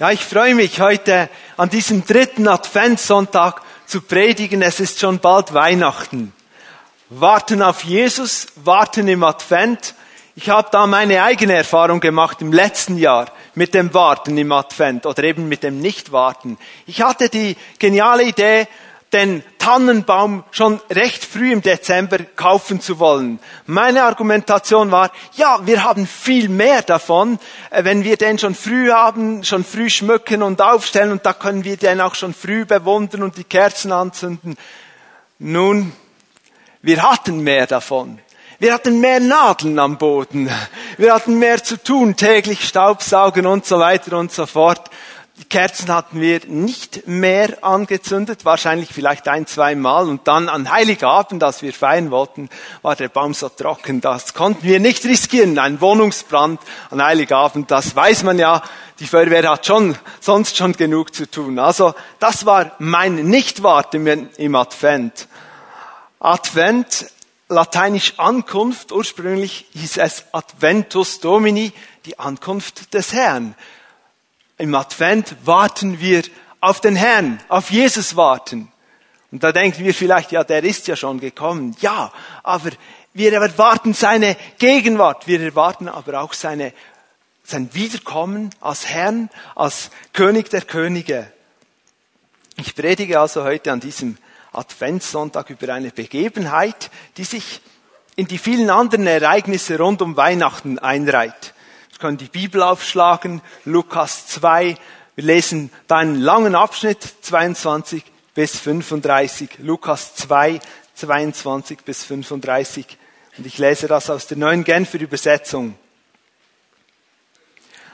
Ja, ich freue mich heute an diesem dritten Adventssonntag zu predigen. Es ist schon bald Weihnachten. Warten auf Jesus, warten im Advent. Ich habe da meine eigene Erfahrung gemacht im letzten Jahr mit dem Warten im Advent oder eben mit dem Nichtwarten. Ich hatte die geniale Idee, den Tannenbaum schon recht früh im Dezember kaufen zu wollen. Meine Argumentation war, ja, wir haben viel mehr davon, äh, wenn wir den schon früh haben, schon früh schmücken und aufstellen und da können wir den auch schon früh bewundern und die Kerzen anzünden. Nun, wir hatten mehr davon. Wir hatten mehr Nadeln am Boden. Wir hatten mehr zu tun, täglich Staubsaugen und so weiter und so fort. Die Kerzen hatten wir nicht mehr angezündet, wahrscheinlich vielleicht ein, zwei Mal. Und dann an Heiligabend, als wir feiern wollten, war der Baum so trocken, das konnten wir nicht riskieren. Ein Wohnungsbrand an Heiligabend, das weiß man ja. Die Feuerwehr hat schon, sonst schon genug zu tun. Also, das war mein Nichtwarten im Advent. Advent, lateinisch Ankunft, ursprünglich hieß es Adventus Domini, die Ankunft des Herrn. Im Advent warten wir auf den Herrn, auf Jesus warten. Und da denken wir vielleicht, ja, der ist ja schon gekommen. Ja, aber wir erwarten seine Gegenwart. Wir erwarten aber auch seine, sein Wiederkommen als Herrn, als König der Könige. Ich predige also heute an diesem Adventssonntag über eine Begebenheit, die sich in die vielen anderen Ereignisse rund um Weihnachten einreiht. Wir können die Bibel aufschlagen, Lukas 2. Wir lesen da einen langen Abschnitt, 22 bis 35. Lukas 2, 22 bis 35. Und ich lese das aus der neuen Genfer Übersetzung.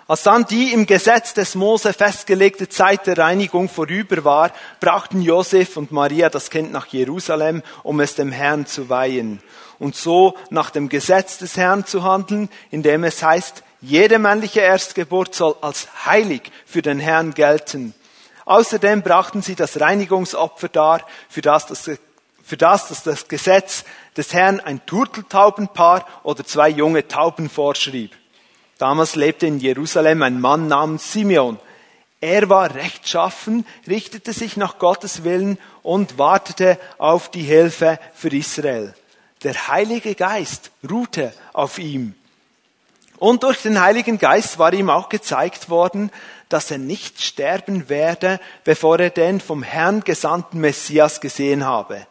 Als dann die im Gesetz des Mose festgelegte Zeit der Reinigung vorüber war, brachten Josef und Maria das Kind nach Jerusalem, um es dem Herrn zu weihen. Und so nach dem Gesetz des Herrn zu handeln, indem es heißt, jede männliche Erstgeburt soll als heilig für den Herrn gelten. Außerdem brachten sie das Reinigungsopfer dar, für das das, für das, das, das Gesetz des Herrn ein Turteltaubenpaar oder zwei junge Tauben vorschrieb. Damals lebte in Jerusalem ein Mann namens Simeon. Er war rechtschaffen, richtete sich nach Gottes Willen und wartete auf die Hilfe für Israel. Der Heilige Geist ruhte auf ihm. Und durch den Heiligen Geist war ihm auch gezeigt worden, dass er nicht sterben werde, bevor er den vom Herrn gesandten Messias gesehen habe.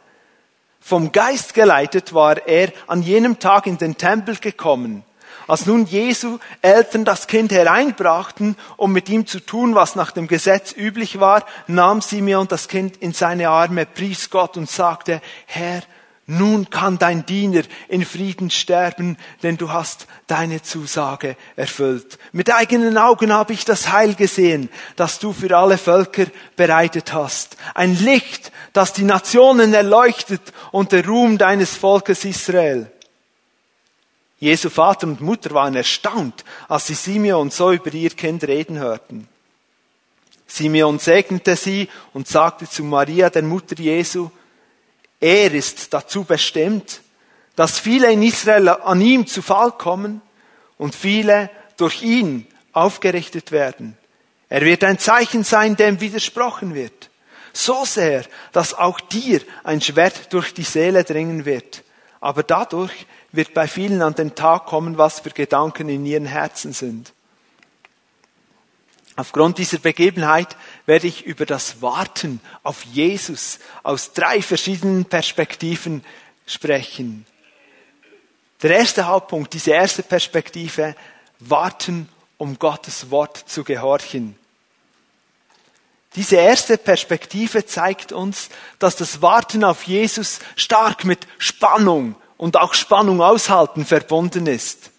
Vom Geist geleitet war er an jenem Tag in den Tempel gekommen. Als nun Jesu Eltern das Kind hereinbrachten, um mit ihm zu tun, was nach dem Gesetz üblich war, nahm Simeon das Kind in seine Arme, pries Gott und sagte, Herr, nun kann dein Diener in Frieden sterben, denn du hast deine Zusage erfüllt. Mit eigenen Augen habe ich das Heil gesehen, das du für alle Völker bereitet hast. Ein Licht, das die Nationen erleuchtet und der Ruhm deines Volkes Israel. Jesu Vater und Mutter waren erstaunt, als sie Simeon so über ihr Kind reden hörten. Simeon segnete sie und sagte zu Maria, der Mutter Jesu, er ist dazu bestimmt, dass viele in Israel an ihm zu Fall kommen und viele durch ihn aufgerichtet werden. Er wird ein Zeichen sein, dem widersprochen wird. So sehr, dass auch dir ein Schwert durch die Seele dringen wird. Aber dadurch wird bei vielen an den Tag kommen, was für Gedanken in ihren Herzen sind. Aufgrund dieser Begebenheit werde ich über das Warten auf Jesus aus drei verschiedenen Perspektiven sprechen. Der erste Hauptpunkt, diese erste Perspektive, warten, um Gottes Wort zu gehorchen. Diese erste Perspektive zeigt uns, dass das Warten auf Jesus stark mit Spannung und auch Spannung aushalten verbunden ist.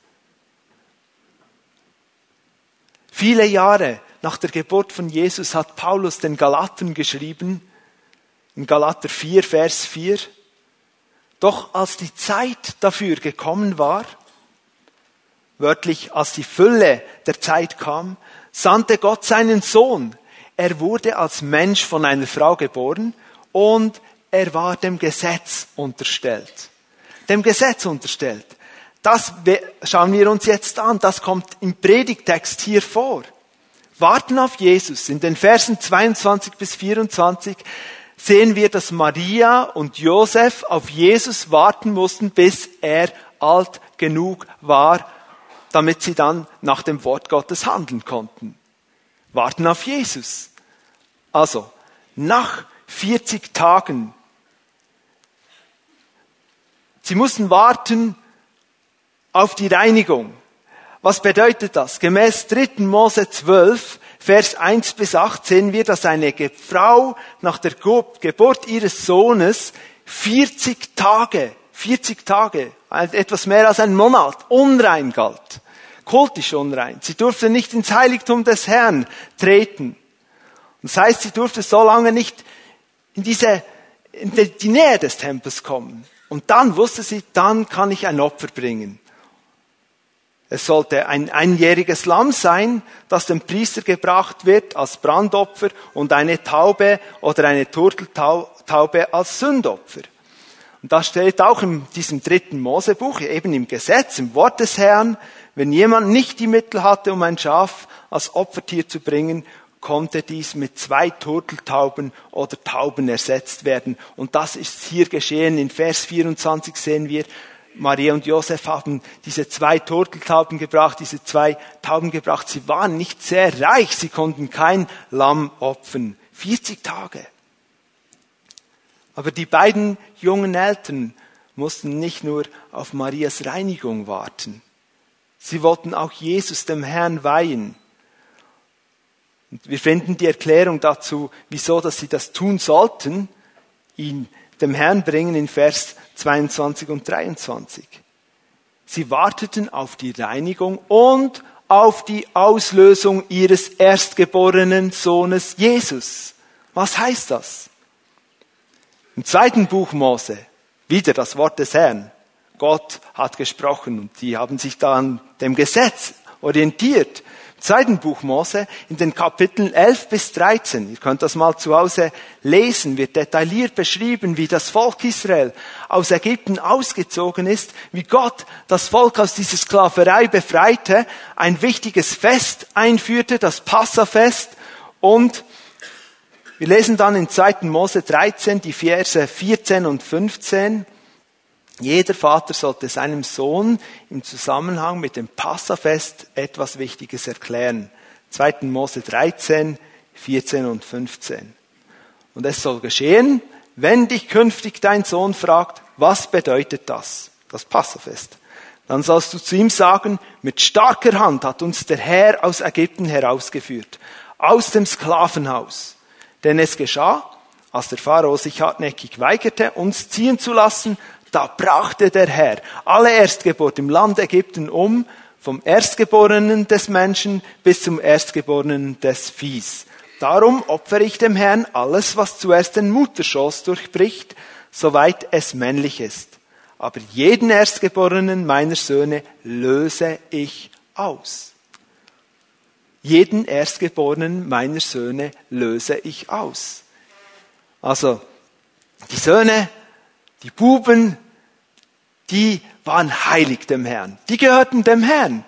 Viele Jahre nach der Geburt von Jesus hat Paulus den Galaten geschrieben, in Galater 4, Vers 4, doch als die Zeit dafür gekommen war, wörtlich als die Fülle der Zeit kam, sandte Gott seinen Sohn. Er wurde als Mensch von einer Frau geboren und er war dem Gesetz unterstellt. Dem Gesetz unterstellt. Das schauen wir uns jetzt an. Das kommt im Predigtext hier vor. warten auf Jesus. In den Versen 22 bis 24 sehen wir, dass Maria und Josef auf Jesus warten mussten, bis er alt genug war, damit sie dann nach dem Wort Gottes handeln konnten. Warten auf Jesus. Also, nach 40 Tagen. Sie mussten warten auf die Reinigung. Was bedeutet das? Gemäß 3. Mose 12, Vers 1 bis 8 sehen wir, dass eine Frau nach der Geburt ihres Sohnes 40 Tage, 40 Tage, etwas mehr als ein Monat, unrein galt. Kultisch unrein. Sie durfte nicht ins Heiligtum des Herrn treten. Das heißt, sie durfte so lange nicht in diese, in die Nähe des Tempels kommen. Und dann wusste sie, dann kann ich ein Opfer bringen. Es sollte ein einjähriges Lamm sein, das dem Priester gebracht wird als Brandopfer und eine Taube oder eine Turteltaube als Sündopfer. Und das steht auch in diesem dritten Mosebuch, eben im Gesetz, im Wort des Herrn. Wenn jemand nicht die Mittel hatte, um ein Schaf als Opfertier zu bringen, konnte dies mit zwei Turteltauben oder Tauben ersetzt werden. Und das ist hier geschehen. In Vers 24 sehen wir, Maria und Josef haben diese zwei Turteltauben gebracht, diese zwei Tauben gebracht. Sie waren nicht sehr reich, sie konnten kein Lamm opfern. 40 Tage. Aber die beiden jungen Eltern mussten nicht nur auf Marias Reinigung warten. Sie wollten auch Jesus dem Herrn weihen. Und wir finden die Erklärung dazu, wieso, dass sie das tun sollten, ihn dem Herrn bringen in Vers 22 und 23. Sie warteten auf die Reinigung und auf die Auslösung ihres erstgeborenen Sohnes Jesus. Was heißt das? Im zweiten Buch Mose, wieder das Wort des Herrn. Gott hat gesprochen und die haben sich da an dem Gesetz orientiert zweiten Buch Mose, in den Kapiteln 11 bis 13, ihr könnt das mal zu Hause lesen, wird detailliert beschrieben, wie das Volk Israel aus Ägypten ausgezogen ist, wie Gott das Volk aus dieser Sklaverei befreite, ein wichtiges Fest einführte, das Passafest und wir lesen dann in 2. Mose 13 die Verse 14 und 15. Jeder Vater sollte seinem Sohn im Zusammenhang mit dem Passafest etwas Wichtiges erklären. 2. Mose 13, 14 und 15. Und es soll geschehen, wenn dich künftig dein Sohn fragt, was bedeutet das, das Passafest? Dann sollst du zu ihm sagen, mit starker Hand hat uns der Herr aus Ägypten herausgeführt, aus dem Sklavenhaus. Denn es geschah, als der Pharao sich hartnäckig weigerte, uns ziehen zu lassen, da brachte der Herr alle Erstgeburt im Land Ägypten um, vom Erstgeborenen des Menschen bis zum Erstgeborenen des Viehs. Darum opfere ich dem Herrn alles, was zuerst den Mutterschoß durchbricht, soweit es männlich ist. Aber jeden Erstgeborenen meiner Söhne löse ich aus. Jeden Erstgeborenen meiner Söhne löse ich aus. Also, die Söhne, die Buben, die waren heilig dem Herrn. Die gehörten dem Herrn.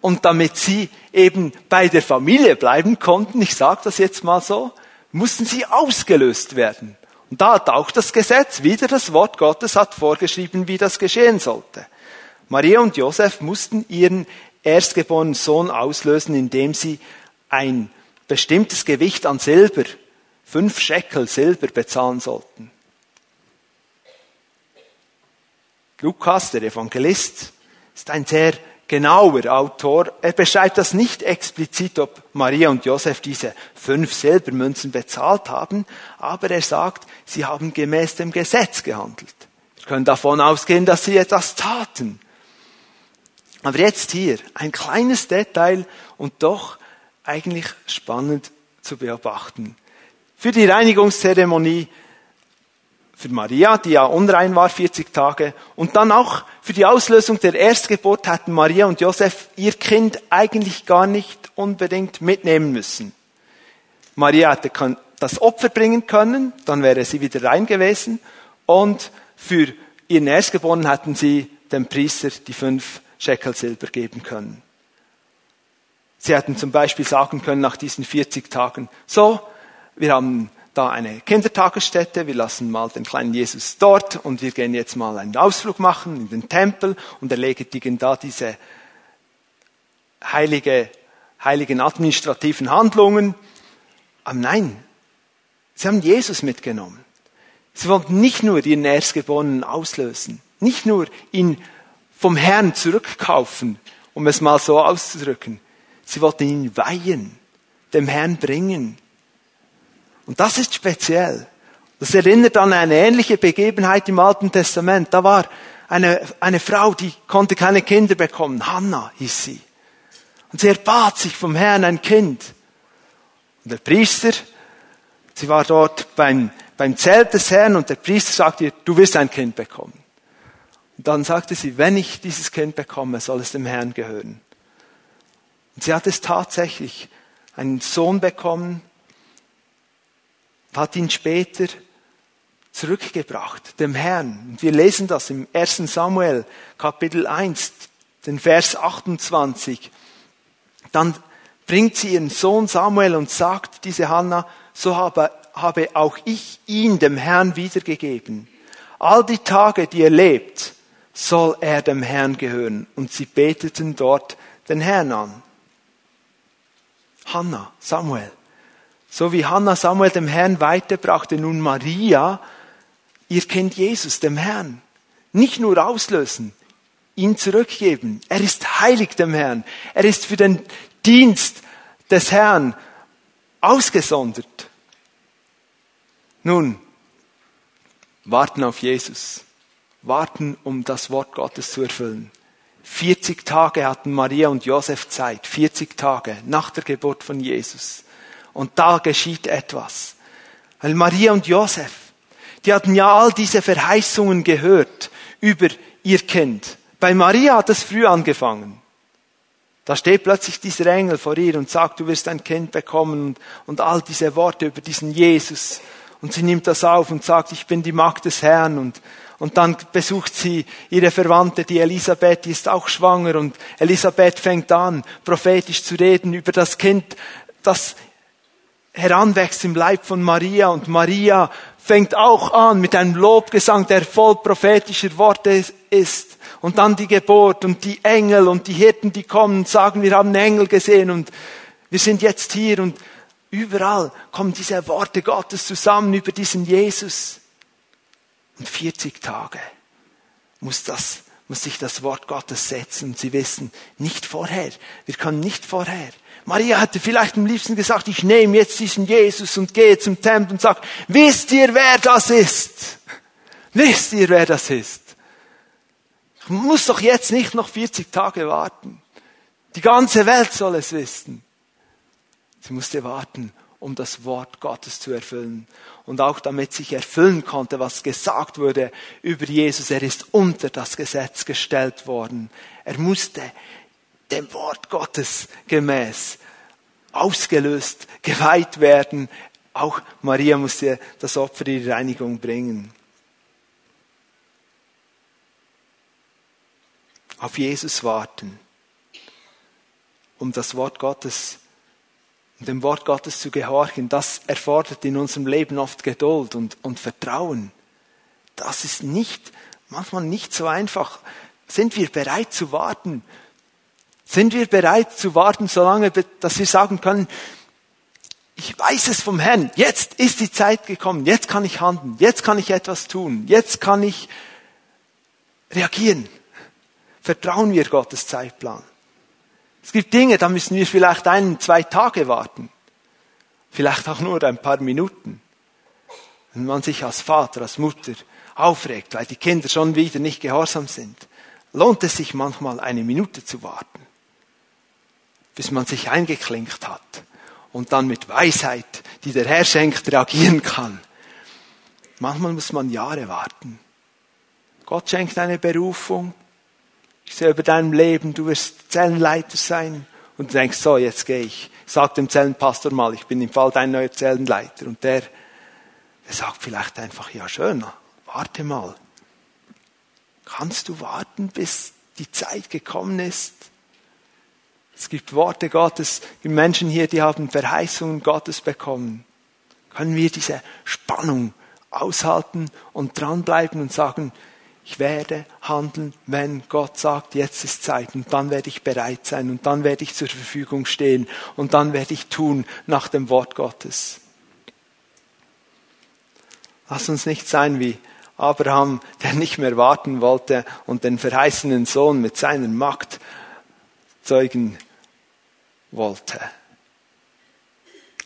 Und damit sie eben bei der Familie bleiben konnten, ich sage das jetzt mal so, mussten sie ausgelöst werden. Und da hat auch das Gesetz, wieder das Wort Gottes hat vorgeschrieben, wie das geschehen sollte. Maria und Josef mussten ihren erstgeborenen Sohn auslösen, indem sie ein bestimmtes Gewicht an Silber, fünf Scheckel Silber bezahlen sollten. Lukas, der Evangelist, ist ein sehr genauer Autor. Er beschreibt das nicht explizit, ob Maria und Josef diese fünf Silbermünzen bezahlt haben, aber er sagt, sie haben gemäß dem Gesetz gehandelt. Wir können davon ausgehen, dass sie etwas taten. Aber jetzt hier ein kleines Detail und doch eigentlich spannend zu beobachten. Für die Reinigungszeremonie für Maria, die ja unrein war, 40 Tage. Und dann auch für die Auslösung der Erstgeburt hatten Maria und Josef ihr Kind eigentlich gar nicht unbedingt mitnehmen müssen. Maria hätte das Opfer bringen können, dann wäre sie wieder rein gewesen. Und für ihren Erstgeborenen hätten sie dem Priester die fünf Shekel Silber geben können. Sie hätten zum Beispiel sagen können nach diesen 40 Tagen, so, wir haben da eine Kindertagesstätte, wir lassen mal den kleinen Jesus dort und wir gehen jetzt mal einen Ausflug machen in den Tempel und erledigen da diese heilige, heiligen administrativen Handlungen. Aber nein, sie haben Jesus mitgenommen. Sie wollten nicht nur ihren Erstgeborenen auslösen, nicht nur ihn vom Herrn zurückkaufen, um es mal so auszudrücken. Sie wollten ihn weihen, dem Herrn bringen. Und das ist speziell. Das erinnert an eine ähnliche Begebenheit im Alten Testament. Da war eine, eine Frau, die konnte keine Kinder bekommen. Hannah hieß sie. Und sie erbat sich vom Herrn ein Kind. Und der Priester, sie war dort beim, beim Zelt des Herrn und der Priester sagte ihr, du wirst ein Kind bekommen. Und dann sagte sie, wenn ich dieses Kind bekomme, soll es dem Herrn gehören. Und sie hat es tatsächlich einen Sohn bekommen, hat ihn später zurückgebracht, dem Herrn. Und wir lesen das im 1. Samuel, Kapitel 1, den Vers 28. Dann bringt sie ihren Sohn Samuel und sagt diese Hanna, so habe, habe auch ich ihn dem Herrn wiedergegeben. All die Tage, die er lebt, soll er dem Herrn gehören. Und sie beteten dort den Herrn an. Hannah, Samuel. So wie Hannah Samuel dem Herrn weiter brachte nun Maria ihr Kind Jesus dem Herrn. Nicht nur auslösen, ihn zurückgeben. Er ist heilig dem Herrn. Er ist für den Dienst des Herrn ausgesondert. Nun, warten auf Jesus. Warten, um das Wort Gottes zu erfüllen. 40 Tage hatten Maria und Josef Zeit. 40 Tage nach der Geburt von Jesus. Und da geschieht etwas. Weil Maria und Josef, die hatten ja all diese Verheißungen gehört über ihr Kind. Bei Maria hat es früh angefangen. Da steht plötzlich dieser Engel vor ihr und sagt, du wirst ein Kind bekommen und, all diese Worte über diesen Jesus. Und sie nimmt das auf und sagt, ich bin die Magd des Herrn und, und dann besucht sie ihre Verwandte, die Elisabeth, die ist auch schwanger und Elisabeth fängt an, prophetisch zu reden über das Kind, das heranwächst im Leib von Maria und Maria fängt auch an mit einem Lobgesang, der voll prophetischer Worte ist. Und dann die Geburt und die Engel und die Hirten, die kommen und sagen, wir haben Engel gesehen und wir sind jetzt hier und überall kommen diese Worte Gottes zusammen über diesen Jesus. Und 40 Tage muss das, muss sich das Wort Gottes setzen und sie wissen, nicht vorher. Wir können nicht vorher. Maria hätte vielleicht am liebsten gesagt, ich nehme jetzt diesen Jesus und gehe zum Tempel und sage, wisst ihr, wer das ist? Wisst ihr, wer das ist? Ich muss doch jetzt nicht noch 40 Tage warten. Die ganze Welt soll es wissen. Sie musste warten, um das Wort Gottes zu erfüllen. Und auch damit sich erfüllen konnte, was gesagt wurde über Jesus. Er ist unter das Gesetz gestellt worden. Er musste dem Wort Gottes gemäß ausgelöst, geweiht werden. Auch Maria musste das Opfer ihrer Reinigung bringen. Auf Jesus warten, um das Wort Gottes, um dem Wort Gottes zu gehorchen, das erfordert in unserem Leben oft Geduld und, und Vertrauen. Das ist nicht, manchmal nicht so einfach. Sind wir bereit zu warten? Sind wir bereit zu warten, solange, dass wir sagen können, ich weiß es vom Herrn, jetzt ist die Zeit gekommen, jetzt kann ich handeln, jetzt kann ich etwas tun, jetzt kann ich reagieren. Vertrauen wir Gottes Zeitplan. Es gibt Dinge, da müssen wir vielleicht ein, zwei Tage warten. Vielleicht auch nur ein paar Minuten. Wenn man sich als Vater, als Mutter aufregt, weil die Kinder schon wieder nicht gehorsam sind, lohnt es sich manchmal eine Minute zu warten bis man sich eingeklinkt hat und dann mit Weisheit, die der Herr schenkt, reagieren kann. Manchmal muss man Jahre warten. Gott schenkt eine Berufung. Ich sehe über deinem Leben, du wirst Zellenleiter sein. Und du denkst, so, jetzt gehe ich. Sag dem Zellenpastor mal, ich bin im Fall dein neuer Zellenleiter. Und der, der sagt vielleicht einfach, ja schön, warte mal. Kannst du warten, bis die Zeit gekommen ist? Es gibt Worte Gottes, die Menschen hier, die haben Verheißungen Gottes bekommen. Können wir diese Spannung aushalten und dranbleiben und sagen, ich werde handeln, wenn Gott sagt, jetzt ist Zeit und dann werde ich bereit sein und dann werde ich zur Verfügung stehen und dann werde ich tun nach dem Wort Gottes. Lass uns nicht sein wie Abraham, der nicht mehr warten wollte und den verheißenen Sohn mit seiner Magd zeugen wollte.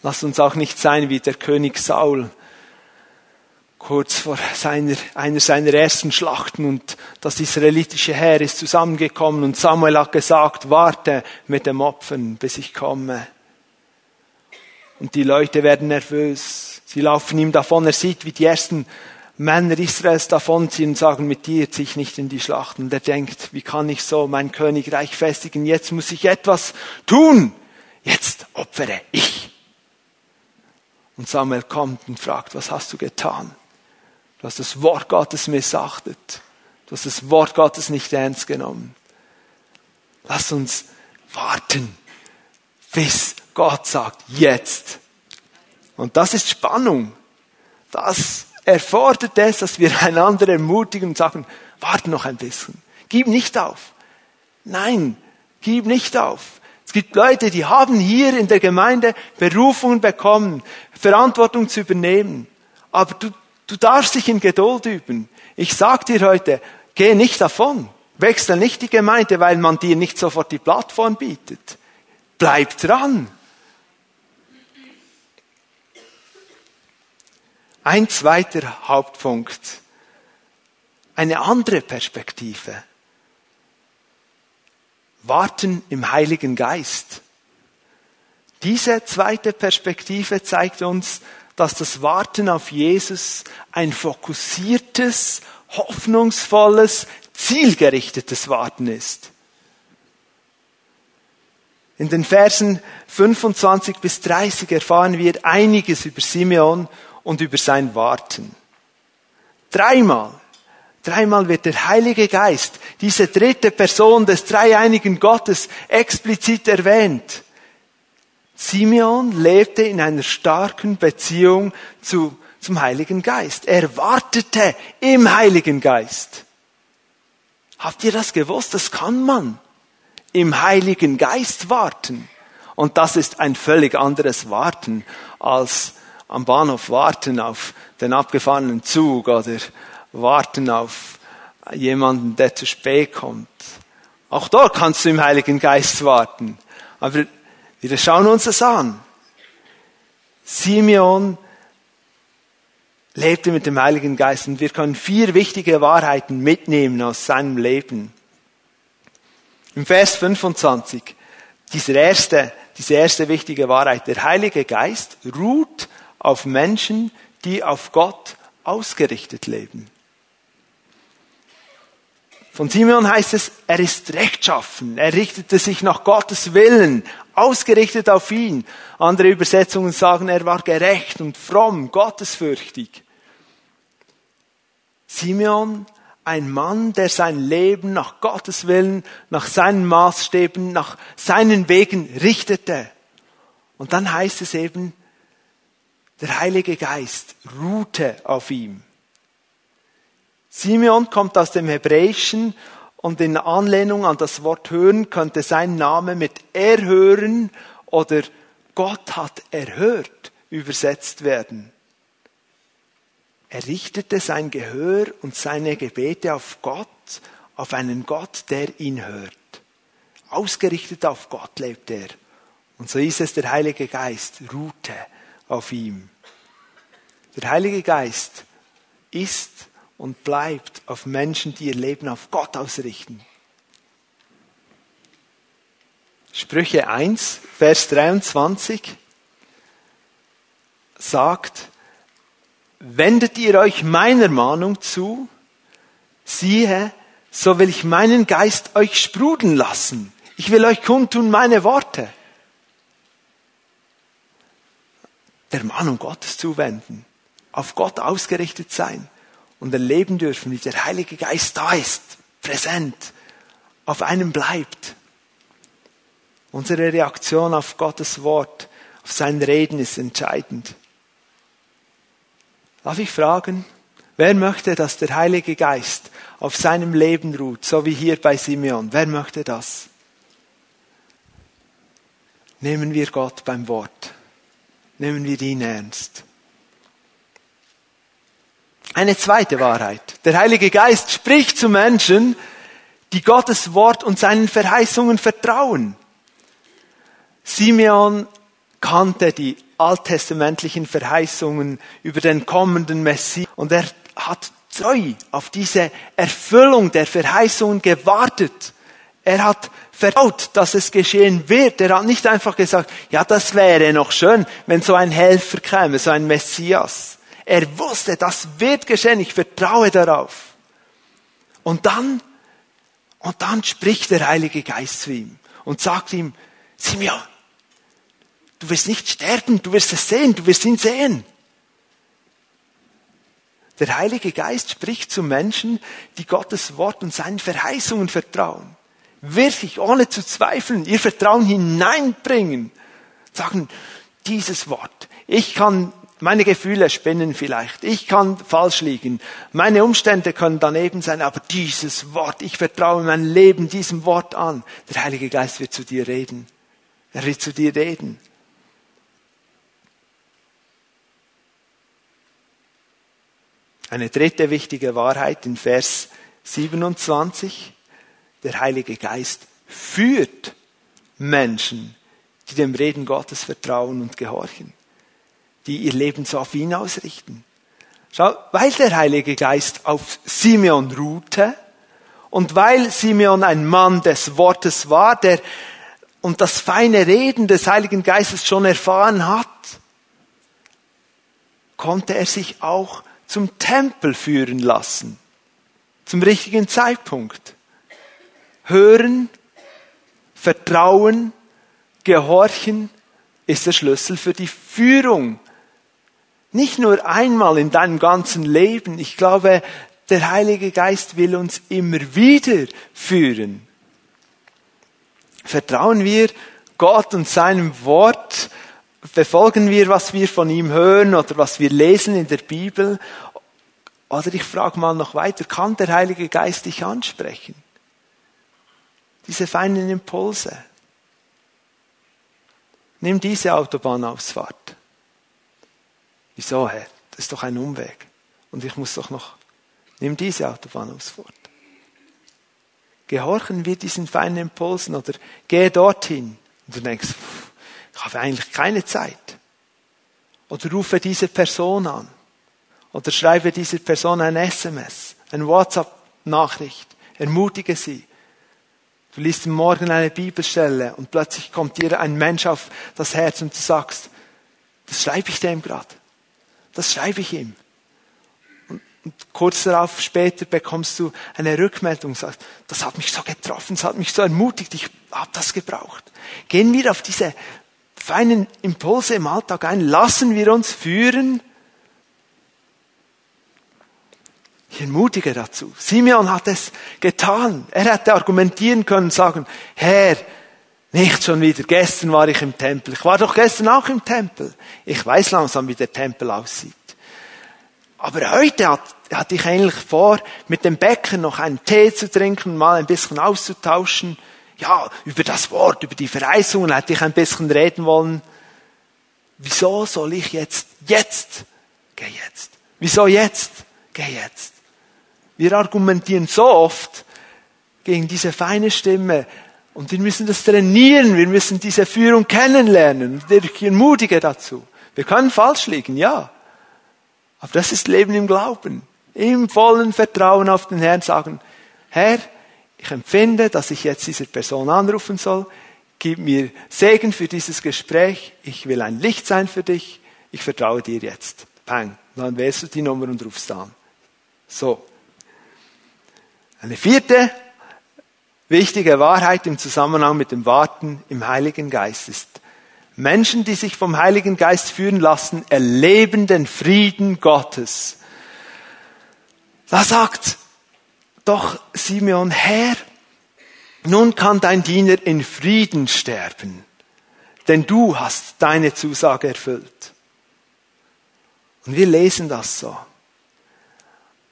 Lass uns auch nicht sein wie der König Saul, kurz vor seiner, einer seiner ersten Schlachten und das israelitische Heer ist zusammengekommen und Samuel hat gesagt, warte mit dem Opfern, bis ich komme. Und die Leute werden nervös. Sie laufen ihm davon. Er sieht, wie die ersten Männer Israels davonziehen und sagen, mit dir ziehe ich nicht in die Schlacht. Und er denkt, wie kann ich so mein Königreich festigen? Jetzt muss ich etwas tun. Jetzt opfere ich. Und Samuel kommt und fragt, was hast du getan? Du hast das Wort Gottes missachtet. Du hast das Wort Gottes nicht ernst genommen. Lass uns warten, bis Gott sagt, jetzt. Und das ist Spannung. Das erfordert es, dass wir einander ermutigen und sagen, warte noch ein bisschen. Gib nicht auf. Nein, gib nicht auf. Es gibt Leute, die haben hier in der Gemeinde Berufungen bekommen, Verantwortung zu übernehmen. Aber du Du darfst dich in Geduld üben. Ich sag dir heute, geh nicht davon. Wechsel nicht die Gemeinde, weil man dir nicht sofort die Plattform bietet. Bleib dran. Ein zweiter Hauptpunkt. Eine andere Perspektive. Warten im Heiligen Geist. Diese zweite Perspektive zeigt uns, dass das Warten auf Jesus ein fokussiertes, hoffnungsvolles, zielgerichtetes Warten ist. In den Versen 25 bis 30 erfahren wir einiges über Simeon und über sein Warten. Dreimal, dreimal wird der Heilige Geist, diese dritte Person des dreieinigen Gottes, explizit erwähnt. Simeon lebte in einer starken Beziehung zu, zum Heiligen Geist. Er wartete im Heiligen Geist. Habt ihr das gewusst? Das kann man. Im Heiligen Geist warten. Und das ist ein völlig anderes Warten als am Bahnhof warten auf den abgefahrenen Zug oder warten auf jemanden, der zu spät kommt. Auch dort kannst du im Heiligen Geist warten. Aber wir schauen uns das an. Simeon lebte mit dem Heiligen Geist und wir können vier wichtige Wahrheiten mitnehmen aus seinem Leben. Im Vers 25, diese erste, diese erste wichtige Wahrheit, der Heilige Geist ruht auf Menschen, die auf Gott ausgerichtet leben. Von Simeon heißt es, er ist rechtschaffen, er richtete sich nach Gottes Willen, ausgerichtet auf ihn. Andere Übersetzungen sagen, er war gerecht und fromm, gottesfürchtig. Simeon, ein Mann, der sein Leben nach Gottes Willen, nach seinen Maßstäben, nach seinen Wegen richtete. Und dann heißt es eben, der Heilige Geist ruhte auf ihm. Simeon kommt aus dem Hebräischen und in Anlehnung an das Wort hören könnte sein Name mit erhören oder Gott hat erhört übersetzt werden. Er richtete sein Gehör und seine Gebete auf Gott, auf einen Gott, der ihn hört. Ausgerichtet auf Gott lebt er. Und so ist es, der Heilige Geist ruhte auf ihm. Der Heilige Geist ist und bleibt auf Menschen, die ihr Leben auf Gott ausrichten. Sprüche 1, Vers 23 sagt, wendet ihr euch meiner Mahnung zu, siehe, so will ich meinen Geist euch sprudeln lassen. Ich will euch kundtun meine Worte. Der Mahnung Gottes zuwenden, auf Gott ausgerichtet sein und erleben dürfen, wie der Heilige Geist da ist, präsent, auf einem bleibt. Unsere Reaktion auf Gottes Wort, auf sein Reden ist entscheidend. Darf ich fragen, wer möchte, dass der Heilige Geist auf seinem Leben ruht, so wie hier bei Simeon? Wer möchte das? Nehmen wir Gott beim Wort. Nehmen wir ihn ernst. Eine zweite Wahrheit. Der Heilige Geist spricht zu Menschen, die Gottes Wort und seinen Verheißungen vertrauen. Simeon kannte die alttestamentlichen Verheißungen über den kommenden Messias und er hat treu auf diese Erfüllung der Verheißungen gewartet. Er hat vertraut, dass es geschehen wird. Er hat nicht einfach gesagt, ja, das wäre noch schön, wenn so ein Helfer käme, so ein Messias. Er wusste, das wird geschehen, ich vertraue darauf. Und dann, und dann spricht der Heilige Geist zu ihm und sagt ihm, Simeon, Du wirst nicht sterben, du wirst es sehen, du wirst ihn sehen. Der Heilige Geist spricht zu Menschen, die Gottes Wort und seinen Verheißungen vertrauen. Wirklich, ohne zu zweifeln, ihr Vertrauen hineinbringen. Sagen, dieses Wort. Ich kann, meine Gefühle spinnen vielleicht. Ich kann falsch liegen. Meine Umstände können daneben sein, aber dieses Wort, ich vertraue mein Leben diesem Wort an. Der Heilige Geist wird zu dir reden. Er wird zu dir reden. Eine dritte wichtige Wahrheit in Vers 27. Der Heilige Geist führt Menschen, die dem Reden Gottes vertrauen und gehorchen, die ihr Leben so auf ihn ausrichten. Schau, weil der Heilige Geist auf Simeon ruhte und weil Simeon ein Mann des Wortes war, der und das feine Reden des Heiligen Geistes schon erfahren hat, konnte er sich auch zum Tempel führen lassen. Zum richtigen Zeitpunkt. Hören, Vertrauen, Gehorchen ist der Schlüssel für die Führung. Nicht nur einmal in deinem ganzen Leben. Ich glaube, der Heilige Geist will uns immer wieder führen. Vertrauen wir Gott und seinem Wort befolgen wir, was wir von ihm hören oder was wir lesen in der Bibel? Oder ich frage mal noch weiter, kann der Heilige Geist dich ansprechen? Diese feinen Impulse. Nimm diese Autobahnausfahrt. Wieso, Herr? Das ist doch ein Umweg. Und ich muss doch noch. Nimm diese Autobahnausfahrt. Gehorchen wir diesen feinen Impulsen oder gehe dorthin. Und du denkst, pff, ich habe eigentlich keine Zeit. Oder rufe diese Person an. Oder schreibe dieser Person ein SMS, eine WhatsApp-Nachricht. Ermutige sie. Du liest morgen eine Bibelstelle und plötzlich kommt dir ein Mensch auf das Herz und du sagst, das schreibe ich dem gerade. Das schreibe ich ihm. Und, und kurz darauf später bekommst du eine Rückmeldung sagst, das hat mich so getroffen, das hat mich so ermutigt, ich habe das gebraucht. Gehen wir auf diese feinen Impulse im Alltag ein. Lassen wir uns führen. Ich ermutige dazu. Simeon hat es getan. Er hätte argumentieren können, sagen, Herr, nicht schon wieder. Gestern war ich im Tempel. Ich war doch gestern auch im Tempel. Ich weiß langsam, wie der Tempel aussieht. Aber heute hat, hatte ich eigentlich vor, mit dem Bäcker noch einen Tee zu trinken, mal ein bisschen auszutauschen ja, über das Wort, über die Verheißungen hätte ich ein bisschen reden wollen. Wieso soll ich jetzt, jetzt, geh jetzt. Wieso jetzt? Geh jetzt. Wir argumentieren so oft gegen diese feine Stimme und wir müssen das trainieren, wir müssen diese Führung kennenlernen. Ich ermutige dazu. Wir können falsch liegen, ja. Aber das ist Leben im Glauben. Im vollen Vertrauen auf den Herrn sagen, Herr, ich empfinde, dass ich jetzt diese Person anrufen soll. Gib mir Segen für dieses Gespräch. Ich will ein Licht sein für dich. Ich vertraue dir jetzt. Pang. Dann wählst du die Nummer und rufst an. So. Eine vierte wichtige Wahrheit im Zusammenhang mit dem Warten im Heiligen Geist ist, Menschen, die sich vom Heiligen Geist führen lassen, erleben den Frieden Gottes. Da sagt doch Simeon, Herr, nun kann dein Diener in Frieden sterben, denn du hast deine Zusage erfüllt. Und wir lesen das so.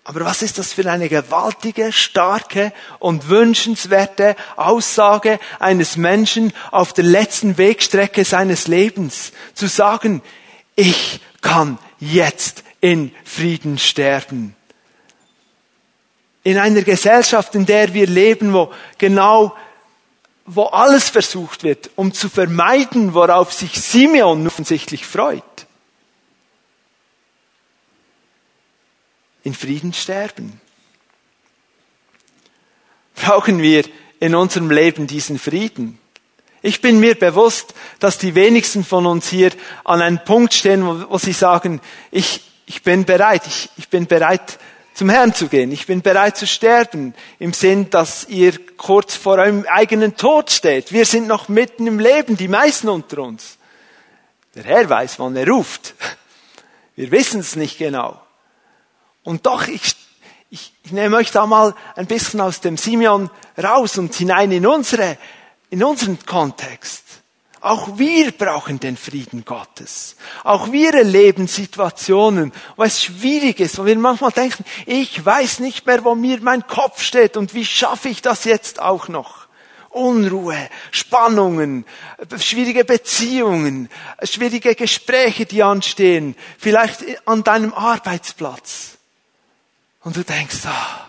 Aber was ist das für eine gewaltige, starke und wünschenswerte Aussage eines Menschen auf der letzten Wegstrecke seines Lebens, zu sagen, ich kann jetzt in Frieden sterben. In einer Gesellschaft, in der wir leben, wo genau, wo alles versucht wird, um zu vermeiden, worauf sich Simeon offensichtlich freut. In Frieden sterben? Brauchen wir in unserem Leben diesen Frieden? Ich bin mir bewusst, dass die wenigsten von uns hier an einem Punkt stehen, wo, wo sie sagen, ich, ich bin bereit, ich, ich bin bereit, zum Herrn zu gehen. Ich bin bereit zu sterben, im Sinn, dass ihr kurz vor eurem eigenen Tod steht. Wir sind noch mitten im Leben, die meisten unter uns. Der Herr weiß, wann er ruft. Wir wissen es nicht genau. Und doch, ich, ich, ich nehme euch da mal ein bisschen aus dem Simeon raus und hinein in unsere, in unseren Kontext. Auch wir brauchen den Frieden Gottes. Auch wir erleben Situationen, wo es schwierig ist, wo wir manchmal denken, ich weiß nicht mehr, wo mir mein Kopf steht und wie schaffe ich das jetzt auch noch. Unruhe, Spannungen, schwierige Beziehungen, schwierige Gespräche, die anstehen, vielleicht an deinem Arbeitsplatz. Und du denkst, ah,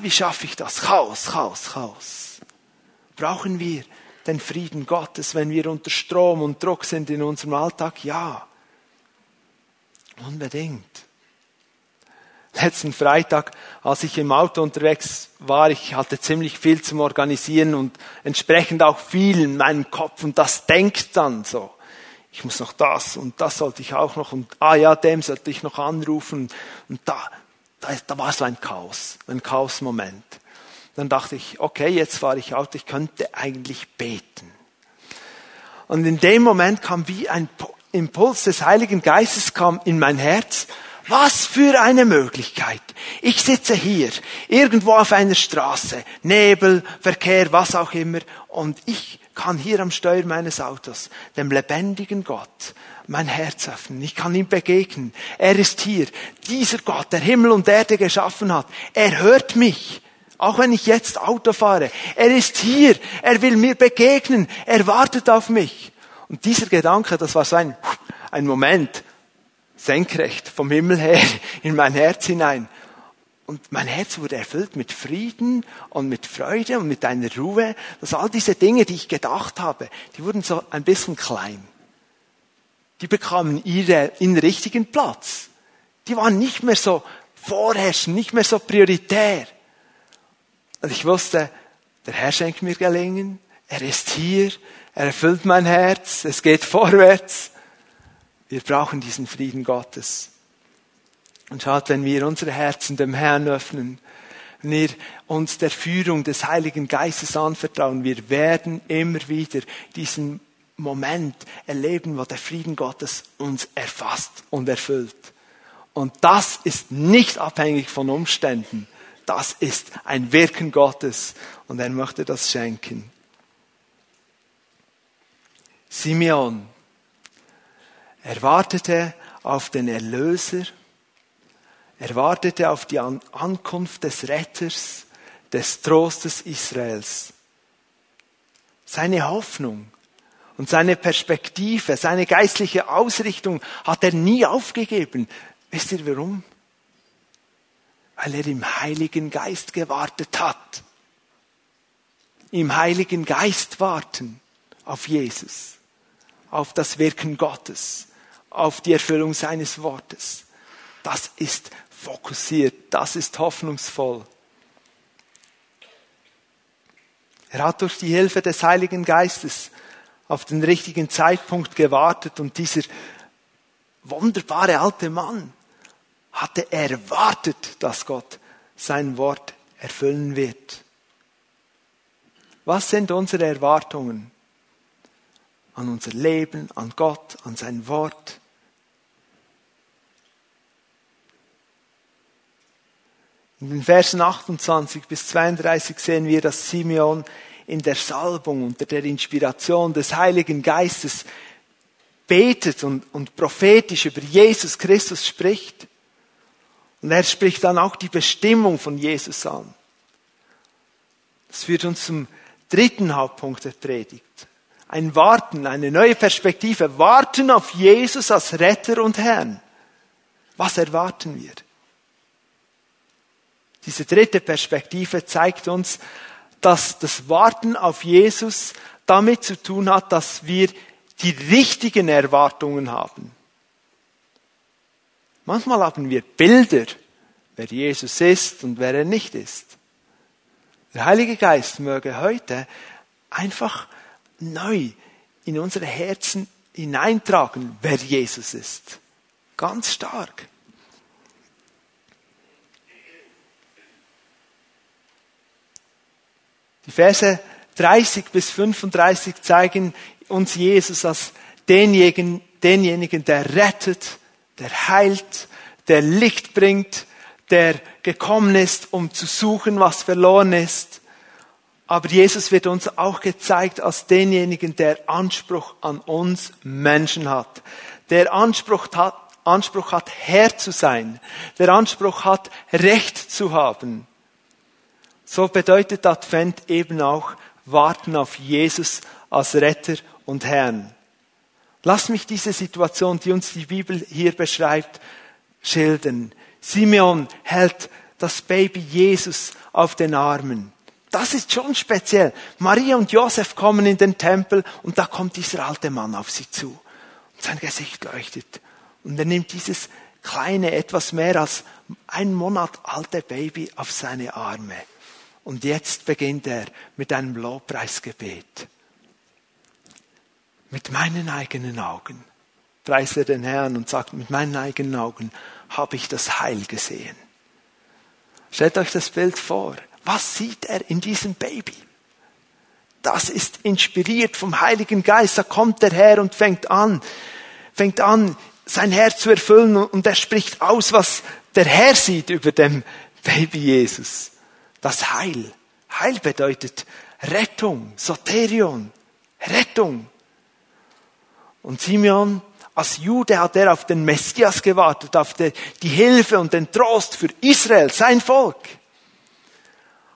wie schaffe ich das? Chaos, Chaos, Chaos. Brauchen wir den Frieden Gottes, wenn wir unter Strom und Druck sind in unserem Alltag? Ja, unbedingt. Letzten Freitag, als ich im Auto unterwegs war, ich hatte ziemlich viel zum Organisieren und entsprechend auch viel in meinem Kopf und das denkt dann so ich muss noch das und das sollte ich auch noch und ah ja, dem sollte ich noch anrufen und da, da, da war so ein Chaos, ein Chaos-Moment. Dann dachte ich, okay, jetzt fahre ich Auto, ich könnte eigentlich beten. Und in dem Moment kam wie ein Impuls des Heiligen Geistes kam in mein Herz. Was für eine Möglichkeit. Ich sitze hier, irgendwo auf einer Straße, Nebel, Verkehr, was auch immer, und ich kann hier am Steuer meines Autos dem lebendigen Gott mein Herz öffnen. Ich kann ihm begegnen. Er ist hier. Dieser Gott, der Himmel und Erde geschaffen hat. Er hört mich. Auch wenn ich jetzt Auto fahre. Er ist hier. Er will mir begegnen. Er wartet auf mich. Und dieser Gedanke, das war so ein, ein Moment, senkrecht vom Himmel her in mein Herz hinein. Und mein Herz wurde erfüllt mit Frieden und mit Freude und mit einer Ruhe, dass all diese Dinge, die ich gedacht habe, die wurden so ein bisschen klein. Die bekamen ihre, ihren richtigen Platz. Die waren nicht mehr so vorherrschend, nicht mehr so prioritär. Und ich wusste, der Herr schenkt mir Gelingen, er ist hier, er erfüllt mein Herz, es geht vorwärts. Wir brauchen diesen Frieden Gottes. Und schaut, wenn wir unsere Herzen dem Herrn öffnen, wenn wir uns der Führung des Heiligen Geistes anvertrauen, wir werden immer wieder diesen Moment erleben, wo der Frieden Gottes uns erfasst und erfüllt. Und das ist nicht abhängig von Umständen. Das ist ein Wirken Gottes und er möchte das schenken. Simeon, er wartete auf den Erlöser er wartete auf die Ankunft des Retters, des Trostes Israels. Seine Hoffnung und seine Perspektive, seine geistliche Ausrichtung hat er nie aufgegeben. Wisst ihr warum? Weil er im Heiligen Geist gewartet hat. Im Heiligen Geist warten auf Jesus, auf das Wirken Gottes, auf die Erfüllung seines Wortes. Das ist fokussiert. Das ist hoffnungsvoll. Er hat durch die Hilfe des Heiligen Geistes auf den richtigen Zeitpunkt gewartet und dieser wunderbare alte Mann hatte erwartet, dass Gott sein Wort erfüllen wird. Was sind unsere Erwartungen an unser Leben, an Gott, an sein Wort? In den Versen 28 bis 32 sehen wir, dass Simeon in der Salbung unter der Inspiration des Heiligen Geistes betet und, und prophetisch über Jesus Christus spricht. Und er spricht dann auch die Bestimmung von Jesus an. Das führt uns zum dritten Hauptpunkt der Predigt. Ein Warten, eine neue Perspektive. Warten auf Jesus als Retter und Herrn. Was erwarten wir? Diese dritte Perspektive zeigt uns, dass das Warten auf Jesus damit zu tun hat, dass wir die richtigen Erwartungen haben. Manchmal haben wir Bilder, wer Jesus ist und wer er nicht ist. Der Heilige Geist möge heute einfach neu in unsere Herzen hineintragen, wer Jesus ist. Ganz stark. Die Verse 30 bis 35 zeigen uns Jesus als denjenigen, denjenigen, der rettet, der heilt, der Licht bringt, der gekommen ist, um zu suchen, was verloren ist. Aber Jesus wird uns auch gezeigt als denjenigen, der Anspruch an uns Menschen hat. Der Anspruch hat, Anspruch hat, Herr zu sein. Der Anspruch hat, Recht zu haben. So bedeutet Advent eben auch warten auf Jesus als Retter und Herrn. Lass mich diese Situation, die uns die Bibel hier beschreibt, schildern. Simeon hält das Baby Jesus auf den Armen. Das ist schon speziell. Maria und Josef kommen in den Tempel und da kommt dieser alte Mann auf sie zu. Und sein Gesicht leuchtet. Und er nimmt dieses kleine, etwas mehr als ein Monat alte Baby auf seine Arme. Und jetzt beginnt er mit einem Lobpreisgebet mit meinen eigenen Augen, preist er den Herrn und sagt, mit meinen eigenen Augen habe ich das Heil gesehen. Stellt euch das Bild vor. Was sieht er in diesem Baby? Das ist inspiriert vom Heiligen Geist. Da kommt der Herr und fängt an, fängt an, sein Herz zu erfüllen und er spricht aus, was der Herr sieht über dem Baby Jesus. Das Heil. Heil bedeutet Rettung, Soterion, Rettung. Und Simeon, als Jude hat er auf den Messias gewartet, auf die, Hilfe und den Trost für Israel, sein Volk.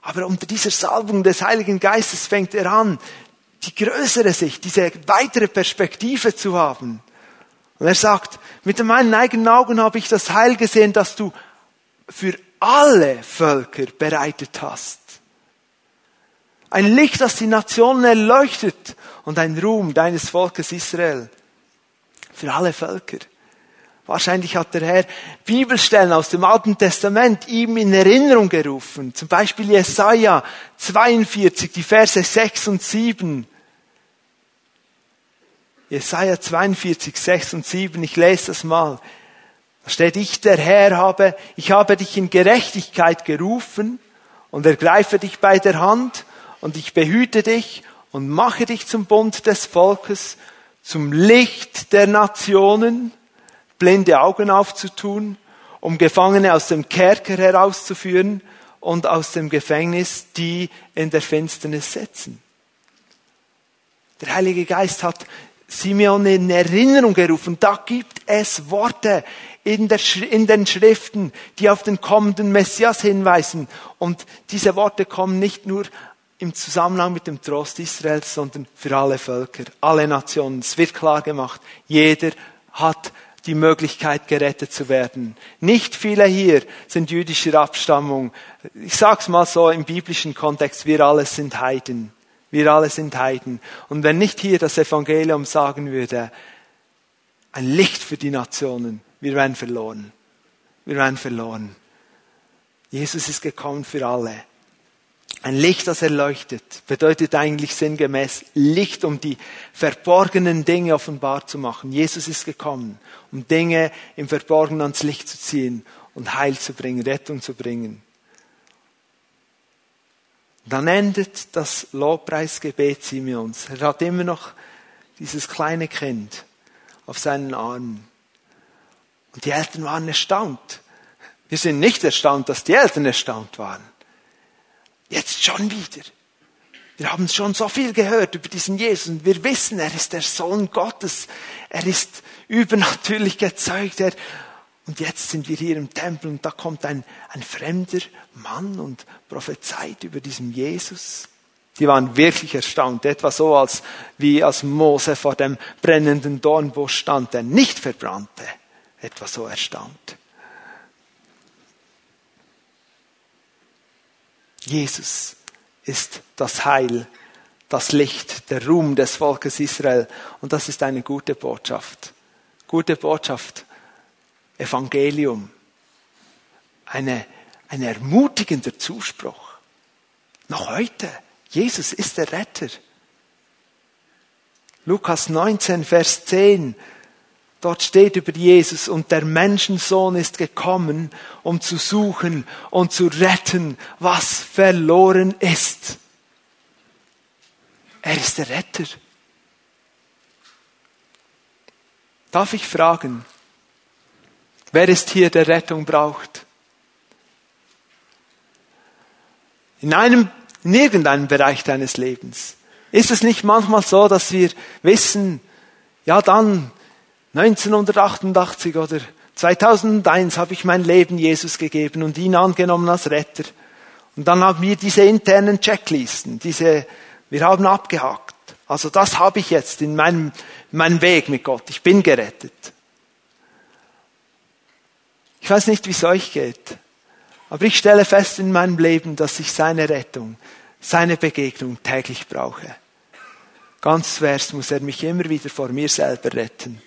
Aber unter dieser Salbung des Heiligen Geistes fängt er an, die größere Sicht, diese weitere Perspektive zu haben. Und er sagt, mit meinen eigenen Augen habe ich das Heil gesehen, das du für alle Völker bereitet hast. Ein Licht, das die Nationen erleuchtet und ein Ruhm deines Volkes Israel. Für alle Völker. Wahrscheinlich hat der Herr Bibelstellen aus dem Alten Testament ihm in Erinnerung gerufen. Zum Beispiel Jesaja 42, die Verse 6 und 7. Jesaja 42, 6 und 7. Ich lese das mal. Da steht, ich, der Herr, habe, ich habe dich in Gerechtigkeit gerufen und ergreife dich bei der Hand und ich behüte dich und mache dich zum Bund des Volkes, zum Licht der Nationen, blinde Augen aufzutun, um Gefangene aus dem Kerker herauszuführen und aus dem Gefängnis, die in der Finsternis sitzen. Der Heilige Geist hat Simeon in Erinnerung gerufen. Da gibt es Worte in, der, in den Schriften, die auf den kommenden Messias hinweisen. Und diese Worte kommen nicht nur im Zusammenhang mit dem Trost Israels, sondern für alle Völker, alle Nationen. Es wird klar gemacht, jeder hat die Möglichkeit, gerettet zu werden. Nicht viele hier sind jüdischer Abstammung. Ich sag's mal so im biblischen Kontext, wir alle sind Heiden. Wir alle sind Heiden. Und wenn nicht hier das Evangelium sagen würde, ein Licht für die Nationen, wir wären verloren. Wir wären verloren. Jesus ist gekommen für alle. Ein Licht, das erleuchtet, bedeutet eigentlich sinngemäß Licht, um die verborgenen Dinge offenbar zu machen. Jesus ist gekommen, um Dinge im Verborgenen ans Licht zu ziehen und Heil zu bringen, Rettung zu bringen. Dann endet das Lobpreisgebet Simeons. Er hat immer noch dieses kleine Kind auf seinen Armen. Und die Eltern waren erstaunt. Wir sind nicht erstaunt, dass die Eltern erstaunt waren. Jetzt schon wieder. Wir haben schon so viel gehört über diesen Jesus und wir wissen, er ist der Sohn Gottes. Er ist übernatürlich gezeugt. Er, und jetzt sind wir hier im Tempel und da kommt ein, ein fremder Mann und prophezeit über diesen Jesus. Die waren wirklich erstaunt, etwa so als wie als Mose vor dem brennenden Dornbusch stand, der nicht verbrannte, etwa so erstaunt. Jesus ist das Heil, das Licht, der Ruhm des Volkes Israel. Und das ist eine gute Botschaft. Gute Botschaft. Evangelium. Eine, ein ermutigender Zuspruch. Noch heute. Jesus ist der Retter. Lukas 19, Vers 10. Dort steht über Jesus, und der Menschensohn ist gekommen, um zu suchen und zu retten, was verloren ist. Er ist der Retter. Darf ich fragen, wer ist hier, der Rettung braucht? In einem, in irgendeinem Bereich deines Lebens. Ist es nicht manchmal so, dass wir wissen, ja dann, 1988 oder 2001 habe ich mein Leben Jesus gegeben und ihn angenommen als Retter. Und dann haben wir diese internen Checklisten, diese, wir haben abgehakt. Also das habe ich jetzt in meinem, in meinem Weg mit Gott. Ich bin gerettet. Ich weiß nicht, wie es euch geht, aber ich stelle fest in meinem Leben, dass ich seine Rettung, seine Begegnung täglich brauche. Ganz zuerst muss er mich immer wieder vor mir selber retten.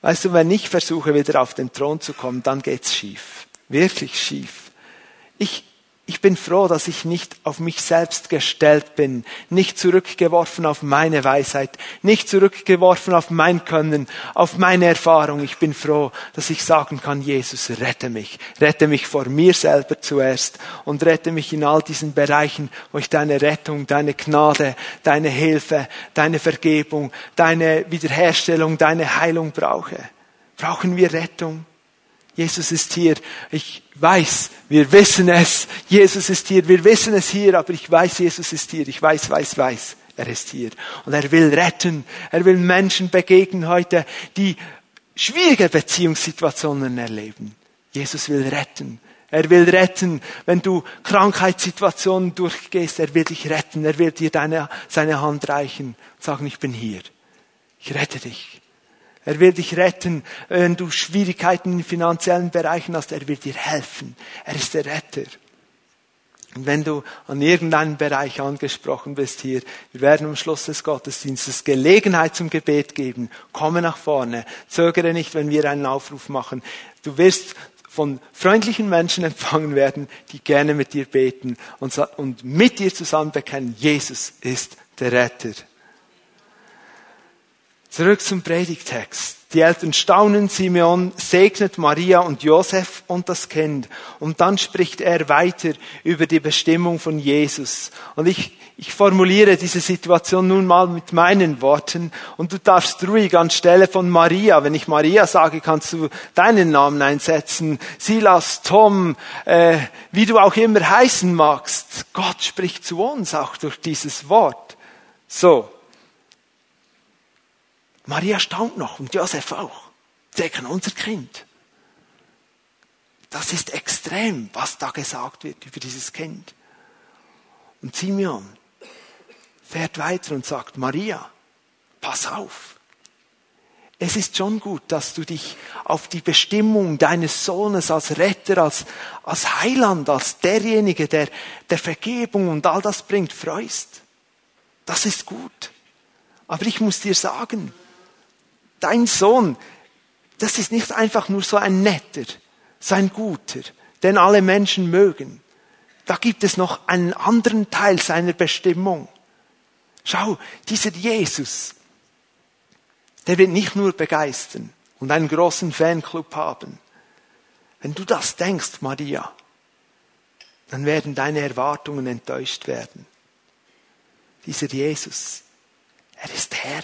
Weißt du, wenn ich versuche, wieder auf den Thron zu kommen, dann geht's schief. Wirklich schief. Ich, ich bin froh, dass ich nicht auf mich selbst gestellt bin, nicht zurückgeworfen auf meine Weisheit, nicht zurückgeworfen auf mein Können, auf meine Erfahrung. Ich bin froh, dass ich sagen kann, Jesus, rette mich. Rette mich vor mir selber zuerst und rette mich in all diesen Bereichen, wo ich deine Rettung, deine Gnade, deine Hilfe, deine Vergebung, deine Wiederherstellung, deine Heilung brauche. Brauchen wir Rettung? Jesus ist hier. Ich weiß, wir wissen es. Jesus ist hier. Wir wissen es hier, aber ich weiß, Jesus ist hier. Ich weiß, weiß, weiß. Er ist hier. Und er will retten. Er will Menschen begegnen heute, die schwierige Beziehungssituationen erleben. Jesus will retten. Er will retten, wenn du Krankheitssituationen durchgehst. Er will dich retten. Er will dir deine, seine Hand reichen und sagen, ich bin hier. Ich rette dich. Er will dich retten, wenn du Schwierigkeiten in finanziellen Bereichen hast. Er will dir helfen. Er ist der Retter. Und wenn du an irgendeinem Bereich angesprochen bist hier, wir werden am Schluss des Gottesdienstes Gelegenheit zum Gebet geben. Komme nach vorne. Zögere nicht, wenn wir einen Aufruf machen. Du wirst von freundlichen Menschen empfangen werden, die gerne mit dir beten und, mit dir zusammen bekennen, Jesus ist der Retter. Zurück zum Predigtext. Die Eltern staunen, Simeon segnet Maria und Josef und das Kind. Und dann spricht er weiter über die Bestimmung von Jesus. Und ich, ich formuliere diese Situation nun mal mit meinen Worten. Und du darfst ruhig anstelle von Maria, wenn ich Maria sage, kannst du deinen Namen einsetzen. Silas, Tom, äh, wie du auch immer heißen magst. Gott spricht zu uns auch durch dieses Wort. So. Maria staunt noch und Josef auch. Sie kennen unser Kind. Das ist extrem, was da gesagt wird über dieses Kind. Und Simeon fährt weiter und sagt, Maria, pass auf. Es ist schon gut, dass du dich auf die Bestimmung deines Sohnes als Retter, als, als Heiland, als derjenige, der, der Vergebung und all das bringt, freust. Das ist gut. Aber ich muss dir sagen, dein Sohn, das ist nicht einfach nur so ein netter, so ein guter, den alle Menschen mögen. Da gibt es noch einen anderen Teil seiner Bestimmung. Schau, dieser Jesus, der wird nicht nur begeistern und einen großen Fanclub haben. Wenn du das denkst, Maria, dann werden deine Erwartungen enttäuscht werden. Dieser Jesus, er ist Herr.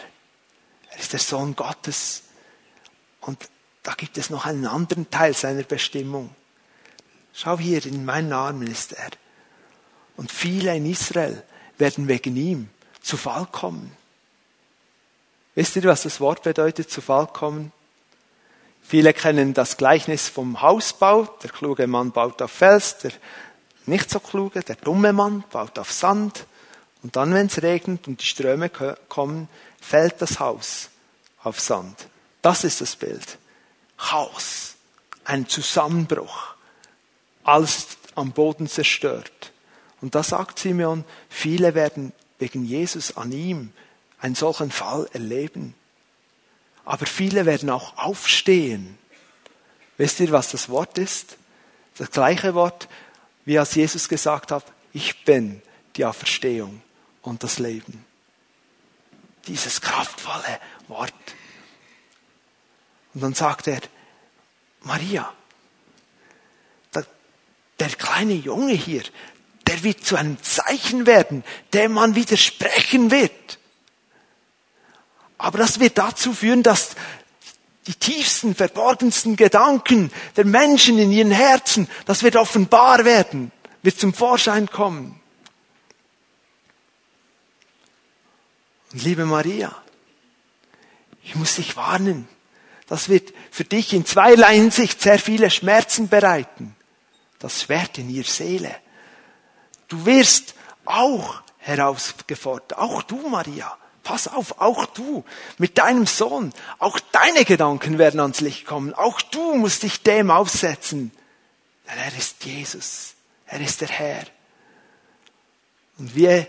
Er ist der Sohn Gottes. Und da gibt es noch einen anderen Teil seiner Bestimmung. Schau hier, in meinen Armen ist er. Und viele in Israel werden wegen ihm zu Fall kommen. Wisst ihr, was das Wort bedeutet, zu Fall kommen? Viele kennen das Gleichnis vom Hausbau. Der kluge Mann baut auf Fels, der nicht so kluge, der dumme Mann baut auf Sand. Und dann, wenn es regnet und die Ströme kommen, fällt das Haus auf Sand. Das ist das Bild. Chaos, ein Zusammenbruch, alles am Boden zerstört. Und da sagt Simeon, viele werden wegen Jesus an ihm einen solchen Fall erleben. Aber viele werden auch aufstehen. Wisst ihr, was das Wort ist? Das gleiche Wort, wie als Jesus gesagt hat, ich bin die Auferstehung und das Leben. Dieses kraftvolle Wort. Und dann sagt er, Maria, der kleine Junge hier, der wird zu einem Zeichen werden, dem man widersprechen wird. Aber das wird dazu führen, dass die tiefsten, verborgensten Gedanken der Menschen in ihren Herzen, das wird offenbar werden, wird zum Vorschein kommen. Und liebe Maria, ich muss dich warnen, das wird für dich in zweierlei Hinsicht sehr viele Schmerzen bereiten. Das Schwert in ihr Seele. Du wirst auch herausgefordert. Auch du, Maria. Pass auf, auch du mit deinem Sohn. Auch deine Gedanken werden ans Licht kommen. Auch du musst dich dem aussetzen. Denn er ist Jesus. Er ist der Herr. Und wir,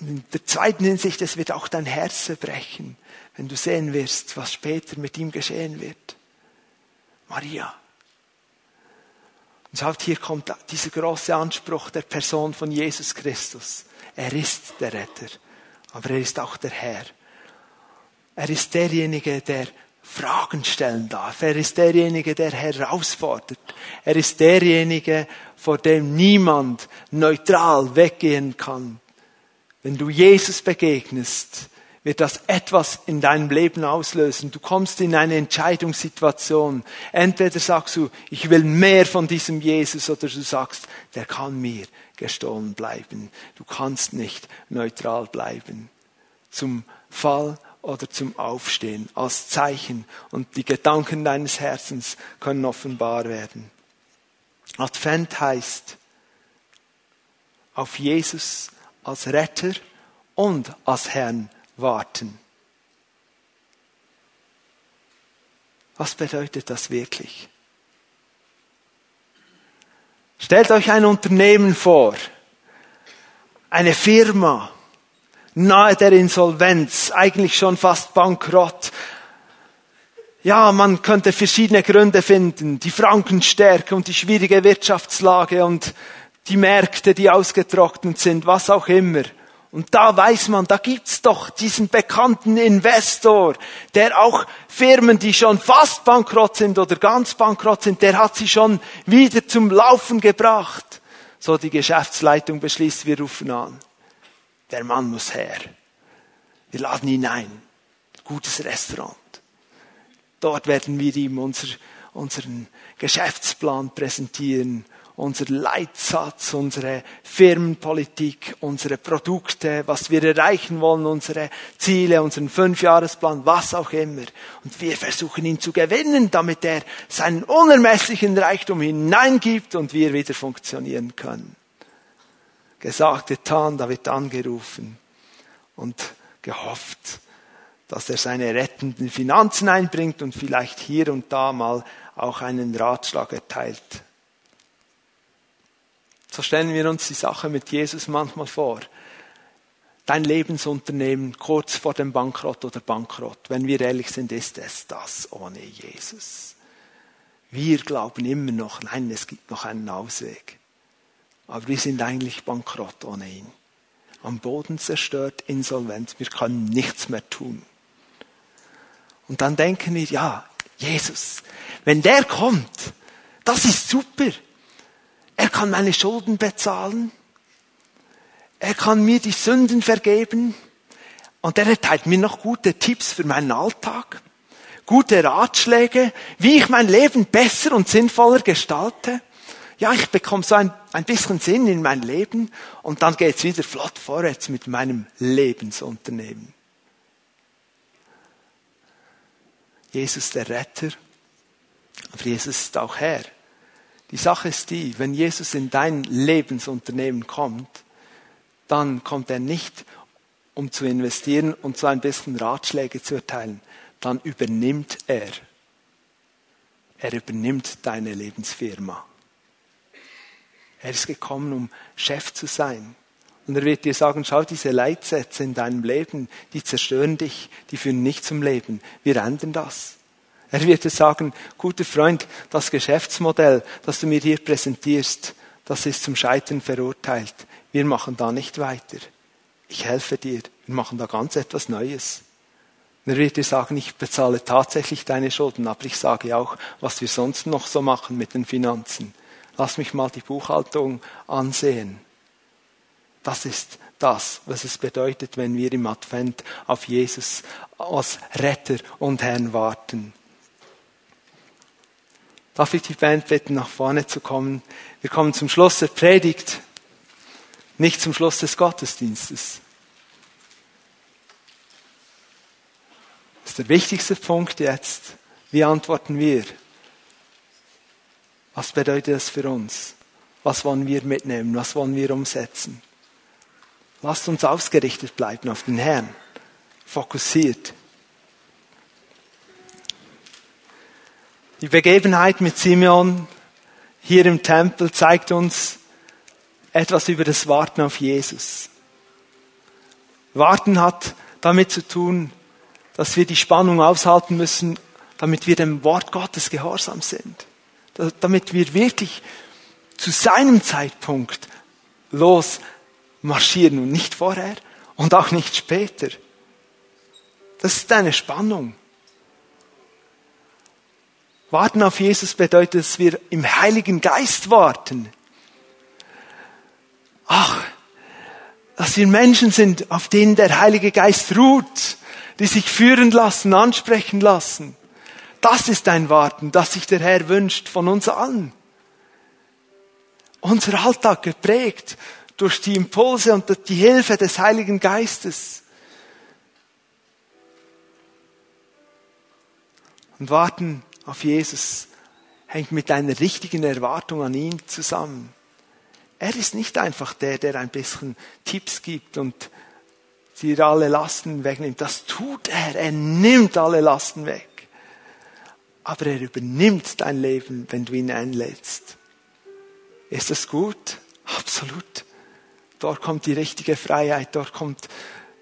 in der zweiten Hinsicht, es wird auch dein Herz zerbrechen, wenn du sehen wirst, was später mit ihm geschehen wird. Maria, und schaut, hier kommt dieser große Anspruch der Person von Jesus Christus. Er ist der Retter, aber er ist auch der Herr. Er ist derjenige, der Fragen stellen darf. Er ist derjenige, der herausfordert. Er ist derjenige, vor dem niemand neutral weggehen kann. Wenn du Jesus begegnest, wird das etwas in deinem Leben auslösen. Du kommst in eine Entscheidungssituation. Entweder sagst du, ich will mehr von diesem Jesus, oder du sagst, der kann mir gestohlen bleiben. Du kannst nicht neutral bleiben. Zum Fall oder zum Aufstehen als Zeichen und die Gedanken deines Herzens können offenbar werden. Advent heißt auf Jesus als Retter und als Herrn warten. Was bedeutet das wirklich? Stellt euch ein Unternehmen vor, eine Firma, nahe der Insolvenz, eigentlich schon fast bankrott. Ja, man könnte verschiedene Gründe finden, die Frankenstärke und die schwierige Wirtschaftslage und die Märkte, die ausgetrocknet sind, was auch immer. Und da weiß man, da gibt's doch diesen bekannten Investor, der auch Firmen, die schon fast bankrott sind oder ganz bankrott sind, der hat sie schon wieder zum Laufen gebracht. So die Geschäftsleitung beschließt, wir rufen an. Der Mann muss her. Wir laden ihn ein. Gutes Restaurant. Dort werden wir ihm unser, unseren Geschäftsplan präsentieren unser Leitsatz, unsere Firmenpolitik, unsere Produkte, was wir erreichen wollen, unsere Ziele, unseren Fünfjahresplan, was auch immer. Und wir versuchen ihn zu gewinnen, damit er seinen unermesslichen Reichtum hineingibt und wir wieder funktionieren können. Gesagt, getan, da wird angerufen und gehofft, dass er seine rettenden Finanzen einbringt und vielleicht hier und da mal auch einen Ratschlag erteilt. So stellen wir uns die Sache mit Jesus manchmal vor. Dein Lebensunternehmen kurz vor dem Bankrott oder Bankrott. Wenn wir ehrlich sind, ist es das ohne Jesus. Wir glauben immer noch, nein, es gibt noch einen Ausweg. Aber wir sind eigentlich bankrott ohne ihn. Am Boden zerstört, insolvent, wir können nichts mehr tun. Und dann denken wir, ja, Jesus, wenn der kommt, das ist super. Er kann meine Schulden bezahlen. Er kann mir die Sünden vergeben. Und er erteilt mir noch gute Tipps für meinen Alltag. Gute Ratschläge, wie ich mein Leben besser und sinnvoller gestalte. ja, ich bekomme so ein, ein bisschen Sinn in mein Leben und dann geht's wieder flott vorwärts mit meinem Lebensunternehmen. Jesus der Retter, aber Jesus ist auch Herr. Die Sache ist die, wenn Jesus in dein Lebensunternehmen kommt, dann kommt er nicht, um zu investieren und so ein bisschen Ratschläge zu erteilen. Dann übernimmt er. Er übernimmt deine Lebensfirma. Er ist gekommen, um Chef zu sein. Und er wird dir sagen, schau, diese Leitsätze in deinem Leben, die zerstören dich, die führen nicht zum Leben. Wir ändern das. Er wird dir sagen, guter Freund, das Geschäftsmodell, das du mir hier präsentierst, das ist zum Scheitern verurteilt. Wir machen da nicht weiter. Ich helfe dir. Wir machen da ganz etwas Neues. Er wird dir sagen, ich bezahle tatsächlich deine Schulden, aber ich sage auch, was wir sonst noch so machen mit den Finanzen. Lass mich mal die Buchhaltung ansehen. Das ist das, was es bedeutet, wenn wir im Advent auf Jesus als Retter und Herrn warten. Darf ich die Band bitten, nach vorne zu kommen? Wir kommen zum Schluss der Predigt, nicht zum Schluss des Gottesdienstes. Das ist der wichtigste Punkt jetzt. Wie antworten wir? Was bedeutet das für uns? Was wollen wir mitnehmen? Was wollen wir umsetzen? Lasst uns ausgerichtet bleiben auf den Herrn, fokussiert. Die Begebenheit mit Simeon hier im Tempel zeigt uns etwas über das Warten auf Jesus. Warten hat damit zu tun, dass wir die Spannung aushalten müssen, damit wir dem Wort Gottes gehorsam sind. Damit wir wirklich zu seinem Zeitpunkt los marschieren und nicht vorher und auch nicht später. Das ist eine Spannung. Warten auf Jesus bedeutet, dass wir im Heiligen Geist warten. Ach, dass wir Menschen sind, auf denen der Heilige Geist ruht, die sich führen lassen, ansprechen lassen. Das ist ein Warten, das sich der Herr wünscht von uns allen. Unser Alltag geprägt durch die Impulse und die Hilfe des Heiligen Geistes. Und warten auf Jesus hängt mit einer richtigen Erwartung an ihn zusammen. Er ist nicht einfach der, der ein bisschen Tipps gibt und dir alle Lasten wegnimmt. Das tut er. Er nimmt alle Lasten weg. Aber er übernimmt dein Leben, wenn du ihn einlädst. Ist das gut? Absolut. Dort kommt die richtige Freiheit. Dort kommt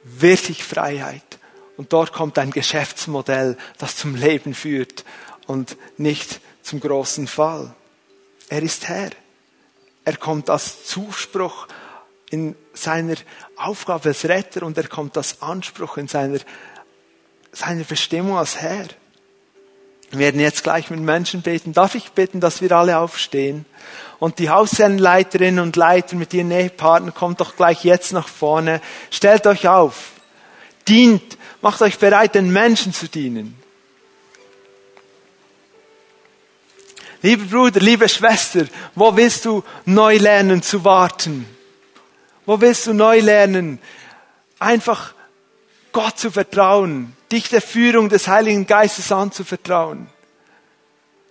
wirklich Freiheit. Und dort kommt ein Geschäftsmodell, das zum Leben führt und nicht zum großen Fall. Er ist Herr. Er kommt als Zuspruch in seiner Aufgabe als Retter und er kommt als Anspruch in seiner, seiner Bestimmung als Herr. Wir werden jetzt gleich mit Menschen beten. Darf ich bitten, dass wir alle aufstehen? Und die Hausherrenleiterinnen und Leiter mit ihren Ehepartnern kommt doch gleich jetzt nach vorne. Stellt euch auf. Dient. Macht euch bereit, den Menschen zu dienen. Lieber Bruder, liebe Schwester, wo willst du neu lernen zu warten? Wo willst du neu lernen, einfach Gott zu vertrauen, dich der Führung des Heiligen Geistes anzuvertrauen?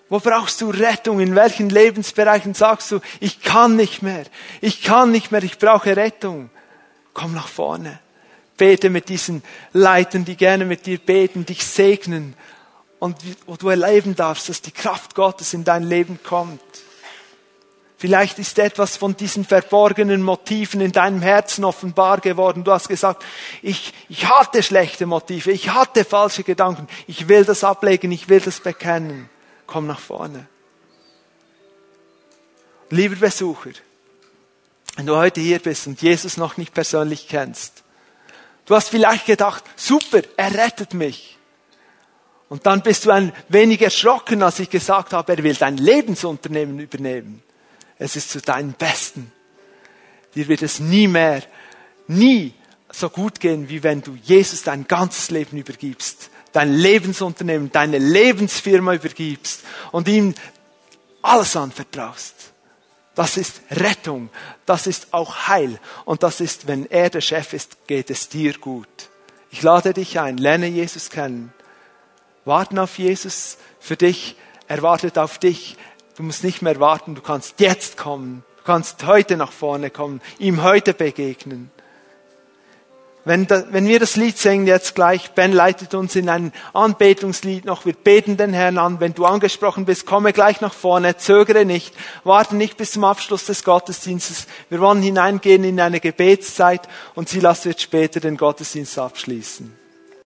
Wo brauchst du Rettung? In welchen Lebensbereichen sagst du, ich kann nicht mehr, ich kann nicht mehr, ich brauche Rettung? Komm nach vorne. Bete mit diesen Leitern, die gerne mit dir beten, dich segnen und wo du erleben darfst, dass die Kraft Gottes in dein Leben kommt. Vielleicht ist etwas von diesen verborgenen Motiven in deinem Herzen offenbar geworden. Du hast gesagt, ich, ich hatte schlechte Motive, ich hatte falsche Gedanken, ich will das ablegen, ich will das bekennen. Komm nach vorne. Lieber Besucher, wenn du heute hier bist und Jesus noch nicht persönlich kennst, du hast vielleicht gedacht, super, er rettet mich. Und dann bist du ein wenig erschrocken, als ich gesagt habe, er will dein Lebensunternehmen übernehmen. Es ist zu deinem Besten. Dir wird es nie mehr, nie so gut gehen, wie wenn du Jesus dein ganzes Leben übergibst, dein Lebensunternehmen, deine Lebensfirma übergibst und ihm alles anvertraust. Das ist Rettung, das ist auch Heil und das ist, wenn er der Chef ist, geht es dir gut. Ich lade dich ein, lerne Jesus kennen. Warten auf Jesus für dich, er wartet auf dich. Du musst nicht mehr warten, du kannst jetzt kommen, du kannst heute nach vorne kommen, ihm heute begegnen. Wenn, da, wenn wir das Lied singen jetzt gleich, Ben leitet uns in ein Anbetungslied noch, wir beten den Herrn an. Wenn du angesprochen bist, komme gleich nach vorne, zögere nicht, warte nicht bis zum Abschluss des Gottesdienstes. Wir wollen hineingehen in eine Gebetszeit und Silas wird später den Gottesdienst abschließen.